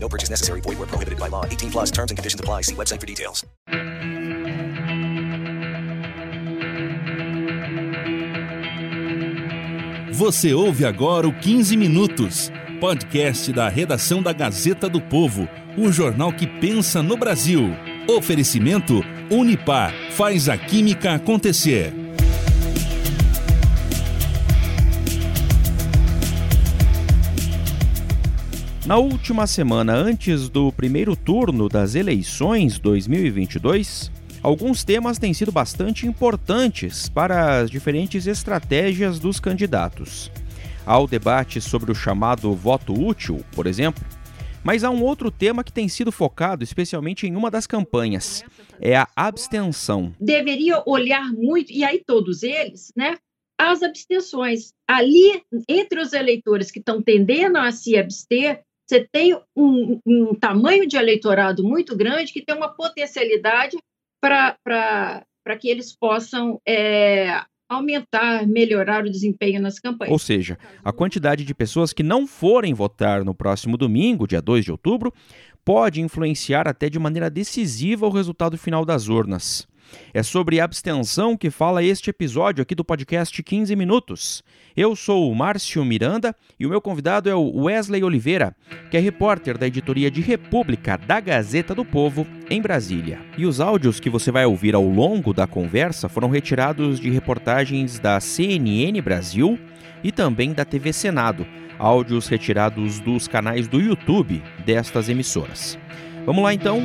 No purchase necessary. Void where prohibited by law. 18 plus terms and conditions apply. See website for details. Você ouve agora o 15 Minutos, podcast da redação da Gazeta do Povo, o jornal que pensa no Brasil. Oferecimento Unipar faz a química acontecer. Na última semana antes do primeiro turno das eleições 2022, alguns temas têm sido bastante importantes para as diferentes estratégias dos candidatos. Há o debate sobre o chamado voto útil, por exemplo, mas há um outro tema que tem sido focado especialmente em uma das campanhas: é a abstenção. Deveria olhar muito, e aí todos eles, né? As abstenções. Ali, entre os eleitores que estão tendendo a se abster, você tem um, um tamanho de eleitorado muito grande que tem uma potencialidade para que eles possam é, aumentar, melhorar o desempenho nas campanhas. Ou seja, a quantidade de pessoas que não forem votar no próximo domingo, dia 2 de outubro, pode influenciar até de maneira decisiva o resultado final das urnas. É sobre abstenção que fala este episódio aqui do podcast 15 Minutos. Eu sou o Márcio Miranda e o meu convidado é o Wesley Oliveira, que é repórter da editoria de República da Gazeta do Povo, em Brasília. E os áudios que você vai ouvir ao longo da conversa foram retirados de reportagens da CNN Brasil e também da TV Senado, áudios retirados dos canais do YouTube destas emissoras. Vamos lá então?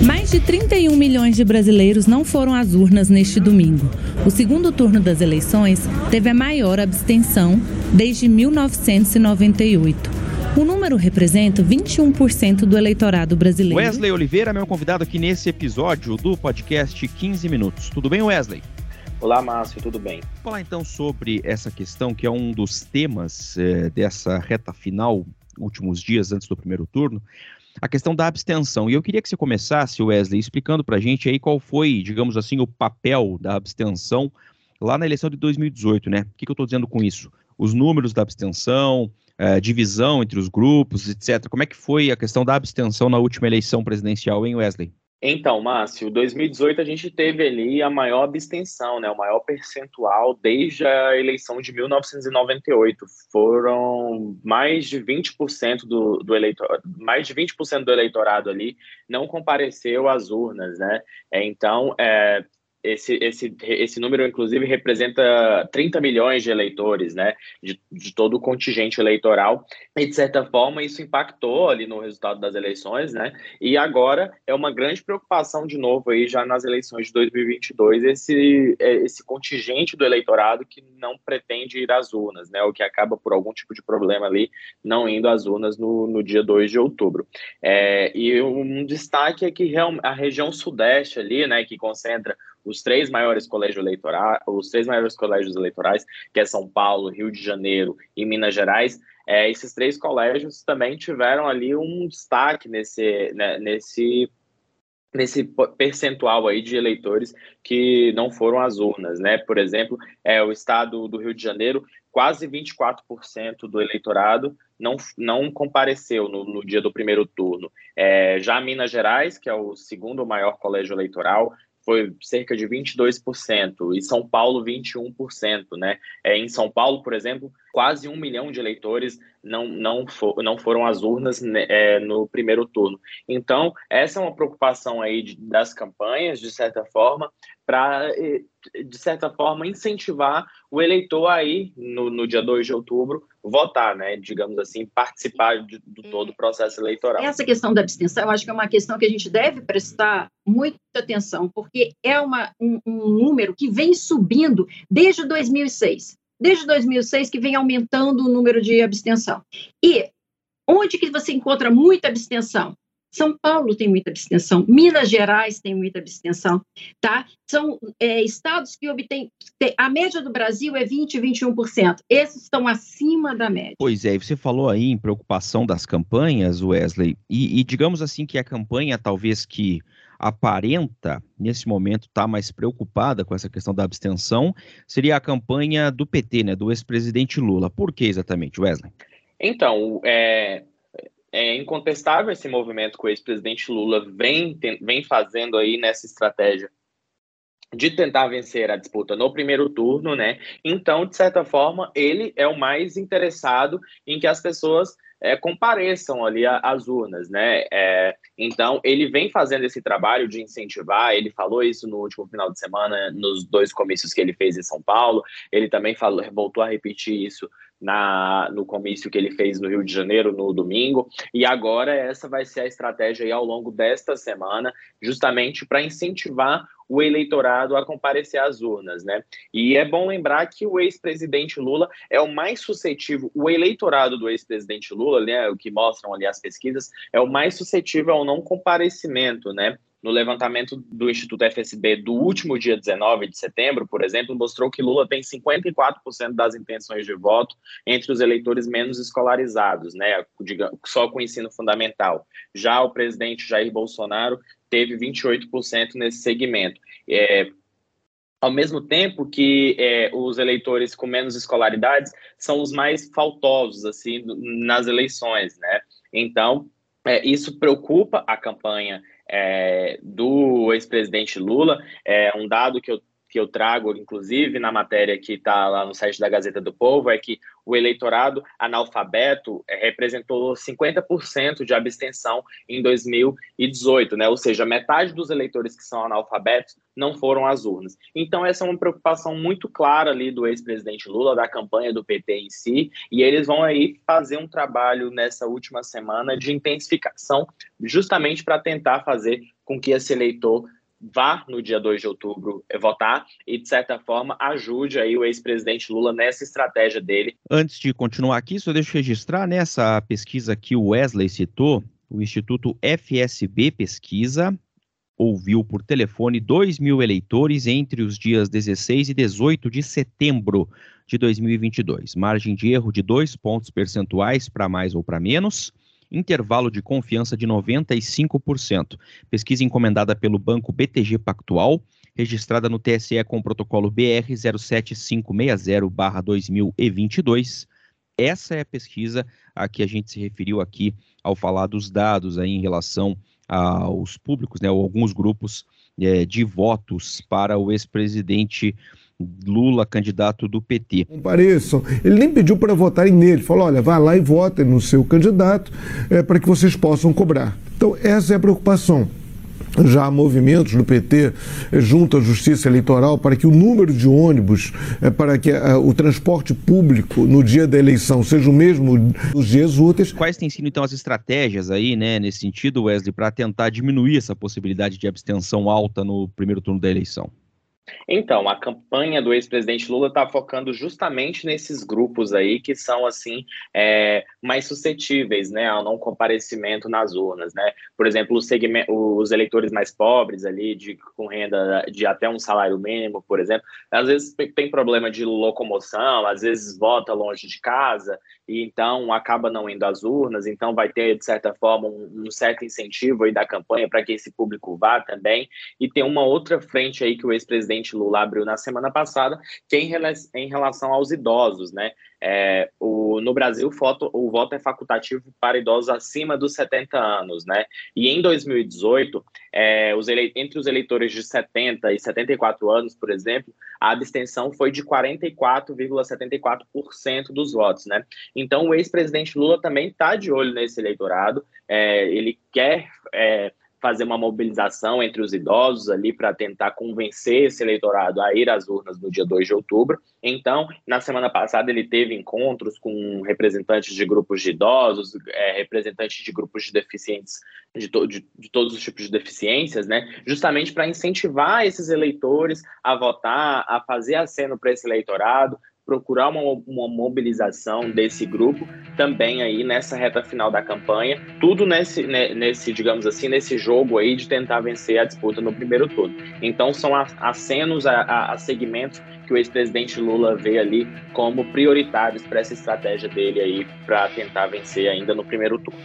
Mais de 31 milhões de brasileiros não foram às urnas neste domingo. O segundo turno das eleições teve a maior abstenção desde 1998. O número representa 21% do eleitorado brasileiro. Wesley Oliveira, meu convidado aqui nesse episódio do podcast 15 Minutos. Tudo bem, Wesley? Olá, Márcio, tudo bem? Vou falar então sobre essa questão que é um dos temas é, dessa reta final, últimos dias antes do primeiro turno, a questão da abstenção. E eu queria que você começasse, Wesley, explicando para a gente aí qual foi, digamos assim, o papel da abstenção lá na eleição de 2018, né? O que, que eu estou dizendo com isso? Os números da abstenção, é, divisão entre os grupos, etc. Como é que foi a questão da abstenção na última eleição presidencial, hein, Wesley? Então, Márcio, 2018 a gente teve ali a maior abstenção, né, o maior percentual desde a eleição de 1998. Foram mais de 20% do, do eleitorado, mais de 20% do eleitorado ali não compareceu às urnas, né? Então, é, esse, esse, esse número, inclusive, representa 30 milhões de eleitores, né, de, de, todo o contingente eleitoral, e, de certa forma, isso impactou ali no resultado das eleições, né, e agora é uma grande preocupação, de novo, aí, já nas eleições de 2022, esse, é, esse contingente do eleitorado que não pretende ir às urnas, né, ou que acaba, por algum tipo de problema ali, não indo às urnas no, no dia 2 de outubro. É, e um destaque é que a região sudeste ali, né, que concentra os três maiores colégios eleitorais, os três maiores colégios eleitorais, que é São Paulo, Rio de Janeiro e Minas Gerais, é, esses três colégios também tiveram ali um destaque nesse, né, nesse nesse percentual aí de eleitores que não foram às urnas, né? Por exemplo, é o estado do Rio de Janeiro, quase 24% do eleitorado não, não compareceu no, no dia do primeiro turno. É, já Minas Gerais, que é o segundo maior colégio eleitoral, foi cerca de 22%, e São Paulo 21%, né? É, em São Paulo, por exemplo, quase um milhão de eleitores não, não, for, não foram às urnas né, é, no primeiro turno. Então, essa é uma preocupação aí de, das campanhas, de certa forma, para, de certa forma, incentivar o eleitor aí, no, no dia 2 de outubro, votar, né? Digamos assim, participar de, de todo o processo eleitoral. Essa questão da abstenção, eu acho que é uma questão que a gente deve prestar muita atenção, porque é uma, um, um número que vem subindo desde 2006 desde 2006 que vem aumentando o número de abstenção. E onde que você encontra muita abstenção? São Paulo tem muita abstenção, Minas Gerais tem muita abstenção, tá? São é, estados que obtêm. A média do Brasil é 20%, 21%. Esses estão acima da média. Pois é, e você falou aí em preocupação das campanhas, Wesley, e, e digamos assim que a campanha talvez que aparenta, nesse momento, estar tá mais preocupada com essa questão da abstenção, seria a campanha do PT, né, do ex-presidente Lula. Por que exatamente, Wesley? Então, é, é incontestável esse movimento que o ex-presidente Lula vem, tem, vem fazendo aí nessa estratégia de tentar vencer a disputa no primeiro turno, né? Então, de certa forma, ele é o mais interessado em que as pessoas é, compareçam ali às urnas, né? É, então, ele vem fazendo esse trabalho de incentivar, ele falou isso no último final de semana, nos dois comícios que ele fez em São Paulo, ele também falou, voltou a repetir isso na, no comício que ele fez no Rio de Janeiro no domingo, e agora essa vai ser a estratégia aí ao longo desta semana, justamente para incentivar o eleitorado a comparecer às urnas, né? E é bom lembrar que o ex-presidente Lula é o mais suscetível, o eleitorado do ex-presidente Lula, né, o que mostram ali as pesquisas, é o mais suscetível ao não comparecimento, né? No levantamento do Instituto FSB do último dia 19 de setembro, por exemplo, mostrou que Lula tem 54% das intenções de voto entre os eleitores menos escolarizados, né, só com ensino fundamental. Já o presidente Jair Bolsonaro teve 28% nesse segmento. É, ao mesmo tempo que é, os eleitores com menos escolaridades são os mais faltosos assim nas eleições, né? Então é, isso preocupa a campanha é, do ex-presidente Lula. É um dado que eu, que eu trago, inclusive, na matéria que está lá no site da Gazeta do Povo, é que o eleitorado analfabeto é, representou 50% de abstenção em 2018, né? Ou seja, metade dos eleitores que são analfabetos não foram às urnas. Então, essa é uma preocupação muito clara ali do ex-presidente Lula, da campanha do PT em si, e eles vão aí fazer um trabalho nessa última semana de intensificação, justamente para tentar fazer com que esse eleitor vá no dia 2 de outubro eh, votar e, de certa forma, ajude aí o ex-presidente Lula nessa estratégia dele. Antes de continuar aqui, só deixa eu registrar nessa pesquisa que o Wesley citou, o Instituto FSB Pesquisa ouviu por telefone 2 mil eleitores entre os dias 16 e 18 de setembro de 2022. Margem de erro de dois pontos percentuais para mais ou para menos intervalo de confiança de 95%. Pesquisa encomendada pelo banco BTG Pactual, registrada no TSE com o protocolo BR 07560-2022. Essa é a pesquisa a que a gente se referiu aqui ao falar dos dados aí em relação aos públicos, né, ou alguns grupos é, de votos para o ex-presidente Lula, candidato do PT. Compareçam. Ele nem pediu para votarem nele. Falou: olha, vá lá e votem no seu candidato é, para que vocês possam cobrar. Então, essa é a preocupação. Já há movimentos no PT é, junto à Justiça Eleitoral para que o número de ônibus, é, para que é, o transporte público no dia da eleição seja o mesmo nos dias úteis. Quais têm sido então as estratégias aí, né, nesse sentido, Wesley, para tentar diminuir essa possibilidade de abstenção alta no primeiro turno da eleição? Então, a campanha do ex-presidente Lula está focando justamente nesses grupos aí que são assim é, mais suscetíveis, né, ao não comparecimento nas urnas, né? Por exemplo, os, os eleitores mais pobres ali, de, com renda de até um salário mínimo, por exemplo, às vezes tem problema de locomoção, às vezes vota longe de casa e então acaba não indo às urnas, então vai ter de certa forma um, um certo incentivo aí da campanha para que esse público vá também. E tem uma outra frente aí que o ex-presidente presidente Lula abriu na semana passada, que é em, relação aos idosos, né? É, o, no Brasil, o voto, o voto é facultativo para idosos acima dos 70 anos, né? E em 2018, é, os ele, entre os eleitores de 70 e 74 anos, por exemplo, a abstenção foi de 44,74% dos votos, né? Então, o ex-presidente Lula também está de olho nesse eleitorado, é, ele quer é, fazer uma mobilização entre os idosos ali para tentar convencer esse eleitorado a ir às urnas no dia 2 de outubro. Então, na semana passada, ele teve encontros com representantes de grupos de idosos, é, representantes de grupos de deficientes, de, to de, de todos os tipos de deficiências, né? Justamente para incentivar esses eleitores a votar, a fazer aceno para esse eleitorado, procurar uma, uma mobilização desse grupo também aí nessa reta final da campanha, tudo nesse, né, nesse, digamos assim, nesse jogo aí de tentar vencer a disputa no primeiro turno. Então são acenos a, a, a segmentos que o ex-presidente Lula vê ali como prioritários para essa estratégia dele aí para tentar vencer ainda no primeiro turno.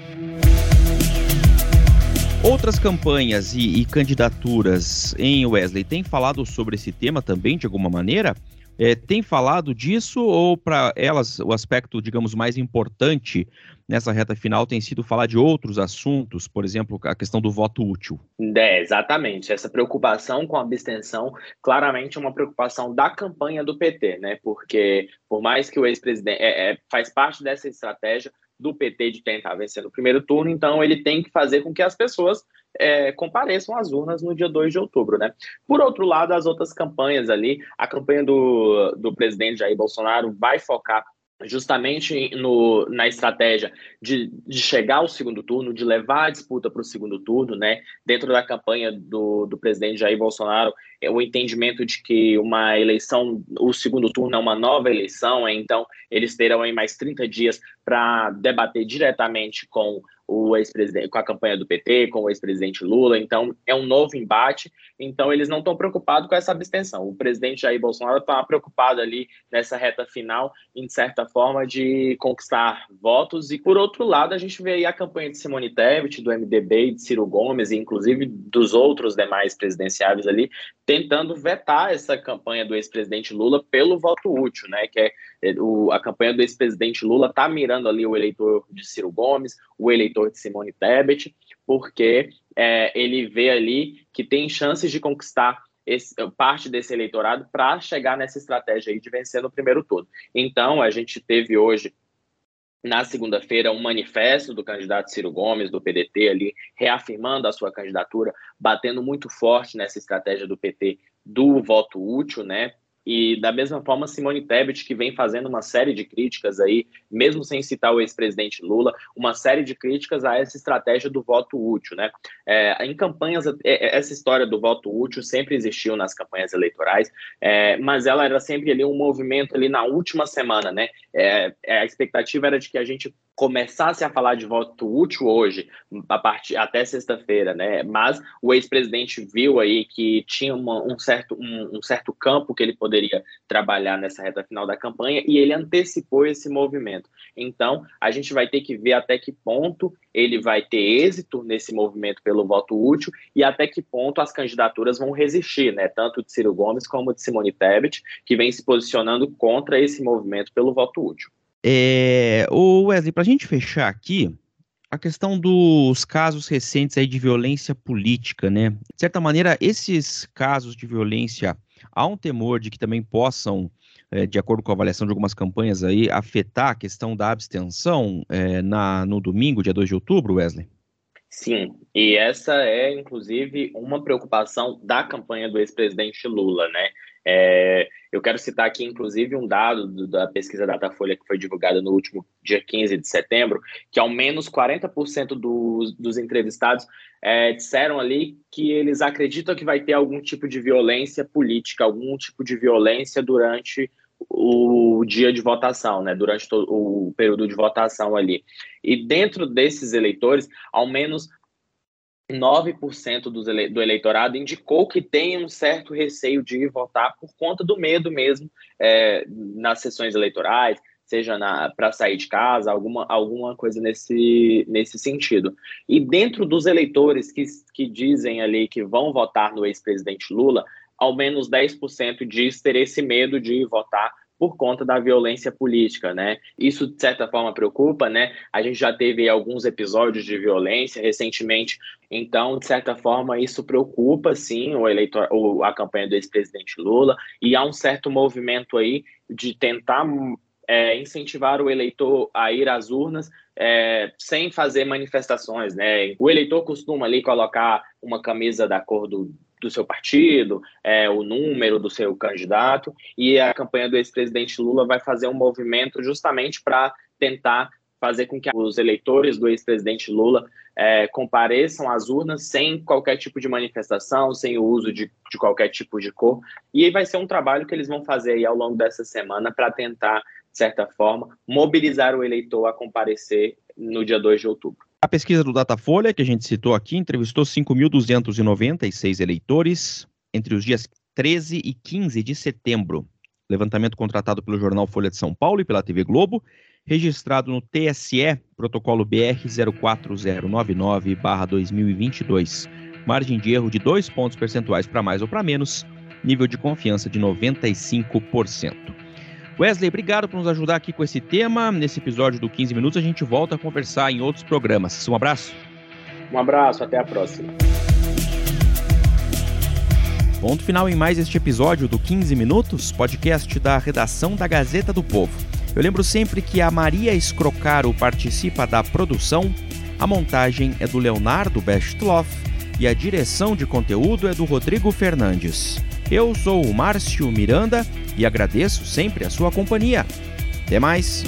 Outras campanhas e, e, candidaturas em Wesley têm falado sobre esse tema também, de alguma maneira? É, tem falado disso ou para elas o aspecto, digamos, mais importante nessa reta final tem sido falar de outros assuntos, por exemplo, a questão do voto útil? É, exatamente. Essa preocupação com a abstenção, claramente é uma preocupação da campanha do PT, né? Porque por mais que o ex-presidente é, é, faz parte dessa estratégia do PT de tentar vencer no primeiro turno, então ele tem que fazer com que as pessoas é, compareçam às urnas no dia 2 de outubro, né? Por outro lado, as outras campanhas ali, a campanha do, do presidente Jair Bolsonaro vai focar justamente no, na estratégia de, de chegar ao segundo turno, de levar a disputa para o segundo turno, né? Dentro da campanha do, do presidente Jair Bolsonaro, o entendimento de que uma eleição, o segundo turno é uma nova eleição, então eles terão aí mais 30 dias para debater diretamente com o ex-presidente, com a campanha do PT, com o ex-presidente Lula, então é um novo embate, então eles não estão preocupados com essa abstenção. O presidente Jair Bolsonaro está preocupado ali nessa reta final, em certa forma, de conquistar votos, e por outro lado, a gente vê aí a campanha de Simone Tebet, do MDB de Ciro Gomes, e inclusive dos outros demais presidenciáveis ali, tentando vetar essa campanha do ex-presidente Lula pelo voto útil, né? Que é, é o, a campanha do ex-presidente Lula está mirando ali o eleitor de Ciro Gomes, o eleitor de Simone Tebet, porque é, ele vê ali que tem chances de conquistar esse, parte desse eleitorado para chegar nessa estratégia aí de vencer no primeiro turno. Então, a gente teve hoje na segunda-feira um manifesto do candidato Ciro Gomes, do PDT, ali, reafirmando a sua candidatura, batendo muito forte nessa estratégia do PT do voto útil, né? E da mesma forma, Simone Tebet, que vem fazendo uma série de críticas aí, mesmo sem citar o ex-presidente Lula, uma série de críticas a essa estratégia do voto útil, né? É, em campanhas, é, é, essa história do voto útil sempre existiu nas campanhas eleitorais, é, mas ela era sempre ali um movimento ali na última semana, né? É, é, a expectativa era de que a gente começasse a falar de voto útil hoje, a partir até sexta-feira, né? Mas o ex-presidente viu aí que tinha uma, um, certo, um, um, certo campo que ele poderia trabalhar nessa reta final da campanha e ele antecipou esse movimento. Então, a gente vai ter que ver até que ponto ele vai ter êxito nesse movimento pelo voto útil e até que ponto as candidaturas vão resistir, né? Tanto de Ciro Gomes como de Simone Tebet, que vem se posicionando contra esse movimento pelo voto útil. É, o Wesley, para a gente fechar aqui, a questão dos casos recentes aí de violência política, né? De certa maneira, esses casos de violência, há um temor de que também possam, é, de acordo com a avaliação de algumas campanhas aí, afetar a questão da abstenção é, na, no domingo, dia 2 de outubro, Wesley? Sim, e essa é, inclusive, uma preocupação da campanha do ex-presidente Lula, né? É, eu quero citar aqui, inclusive, um dado do, da pesquisa Datafolha que foi divulgada no último dia 15 de setembro, que ao menos 40% dos, dos entrevistados é, disseram ali que eles acreditam que vai ter algum tipo de violência política, algum tipo de violência durante o dia de votação, né, durante o período de votação ali. E dentro desses eleitores, ao menos 9% do, ele do eleitorado indicou que tem um certo receio de ir votar por conta do medo mesmo é, nas sessões eleitorais, seja para sair de casa, alguma, alguma coisa nesse, nesse sentido. E dentro dos eleitores que, que dizem ali que vão votar no ex-presidente Lula, ao menos 10% diz ter esse medo de votar por conta da violência política, né? Isso de certa forma preocupa, né? A gente já teve alguns episódios de violência recentemente, então de certa forma isso preocupa sim o eleitor, o, a campanha do ex-presidente Lula e há um certo movimento aí de tentar é, incentivar o eleitor a ir às urnas é, sem fazer manifestações, né? O eleitor costuma ali colocar uma camisa da cor do, do seu partido, é, o número do seu candidato, e a campanha do ex-presidente Lula vai fazer um movimento justamente para tentar fazer com que os eleitores do ex-presidente Lula é, compareçam às urnas sem qualquer tipo de manifestação, sem o uso de, de qualquer tipo de cor. E vai ser um trabalho que eles vão fazer aí ao longo dessa semana para tentar, de certa forma, mobilizar o eleitor a comparecer no dia 2 de outubro. A pesquisa do Datafolha, que a gente citou aqui, entrevistou 5.296 eleitores entre os dias 13 e 15 de setembro. Levantamento contratado pelo jornal Folha de São Paulo e pela TV Globo registrado no TSE, protocolo BR 04099-2022. Margem de erro de 2 pontos percentuais para mais ou para menos, nível de confiança de 95%. Wesley, obrigado por nos ajudar aqui com esse tema. Nesse episódio do 15 Minutos, a gente volta a conversar em outros programas. Um abraço. Um abraço, até a próxima. Ponto final em mais este episódio do 15 Minutos, podcast da redação da Gazeta do Povo. Eu lembro sempre que a Maria Escrocaro participa da produção, a montagem é do Leonardo Bestloff e a direção de conteúdo é do Rodrigo Fernandes. Eu sou o Márcio Miranda e agradeço sempre a sua companhia. Até mais!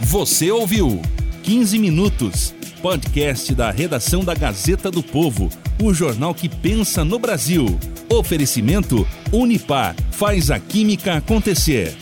Você ouviu 15 Minutos, podcast da redação da Gazeta do Povo, o jornal que pensa no Brasil. Oferecimento Unipar faz a química acontecer.